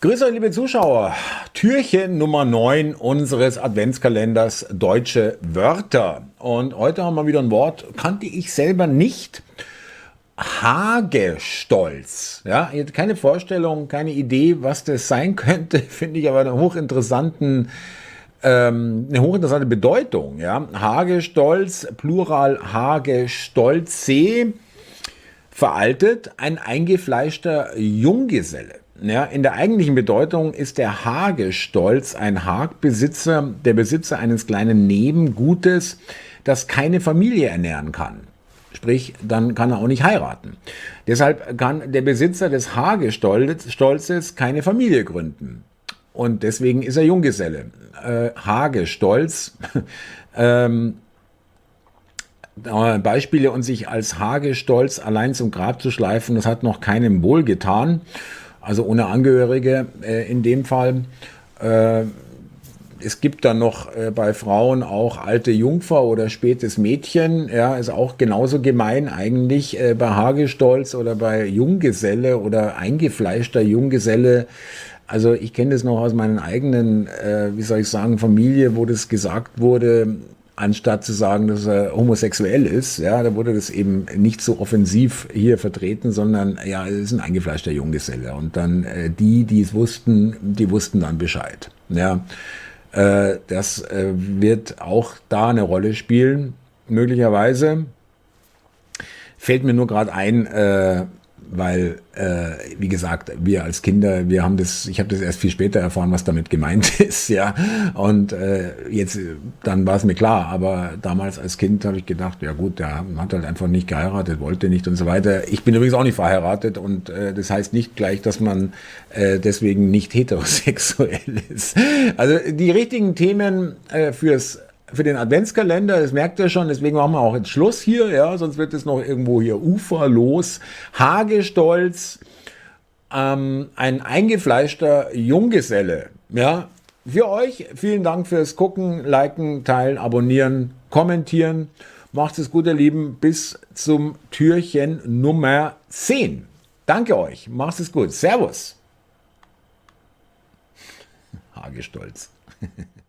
Grüß euch, liebe Zuschauer. Türchen Nummer 9 unseres Adventskalenders Deutsche Wörter. Und heute haben wir wieder ein Wort, kannte ich selber nicht. Hagestolz. Ja, ich hatte keine Vorstellung, keine Idee, was das sein könnte, finde ich aber einen hochinteressanten ähm, eine hochinteressante Bedeutung. Ja? Hagestolz, Plural Hagestolze, veraltet, ein eingefleischter Junggeselle. Ja, in der eigentlichen Bedeutung ist der Hagestolz ein Hagbesitzer, der Besitzer eines kleinen Nebengutes, das keine Familie ernähren kann. Sprich, dann kann er auch nicht heiraten. Deshalb kann der Besitzer des Hagestolzes keine Familie gründen. Und deswegen ist er Junggeselle. Äh, Hagestolz. ähm, Beispiele und sich als Hagestolz allein zum Grab zu schleifen, das hat noch keinem wohl getan also ohne Angehörige äh, in dem Fall. Äh, es gibt dann noch äh, bei Frauen auch alte Jungfer oder spätes Mädchen. Ja, ist auch genauso gemein eigentlich äh, bei Hagestolz oder bei Junggeselle oder eingefleischter Junggeselle. Also ich kenne das noch aus meinen eigenen, äh, wie soll ich sagen, Familie, wo das gesagt wurde, anstatt zu sagen, dass er homosexuell ist, ja, da wurde das eben nicht so offensiv hier vertreten, sondern ja, es ist ein eingefleischter Junggeselle. Und dann äh, die, die es wussten, die wussten dann Bescheid. Ja, äh, das äh, wird auch da eine Rolle spielen, möglicherweise. Fällt mir nur gerade ein, äh, weil, äh, wie gesagt, wir als Kinder, wir haben das, ich habe das erst viel später erfahren, was damit gemeint ist, ja. Und äh, jetzt, dann war es mir klar, aber damals als Kind habe ich gedacht, ja gut, der hat halt einfach nicht geheiratet, wollte nicht und so weiter. Ich bin übrigens auch nicht verheiratet und äh, das heißt nicht gleich, dass man äh, deswegen nicht heterosexuell ist. Also die richtigen Themen äh, fürs für den Adventskalender, das merkt ihr schon, deswegen machen wir auch jetzt Schluss hier, ja, sonst wird es noch irgendwo hier uferlos. Hagestolz, ähm, ein eingefleischter Junggeselle, ja. Für euch, vielen Dank fürs Gucken, Liken, Teilen, Abonnieren, Kommentieren. Macht es gut, ihr Lieben, bis zum Türchen Nummer 10. Danke euch, macht es gut. Servus. Hagestolz.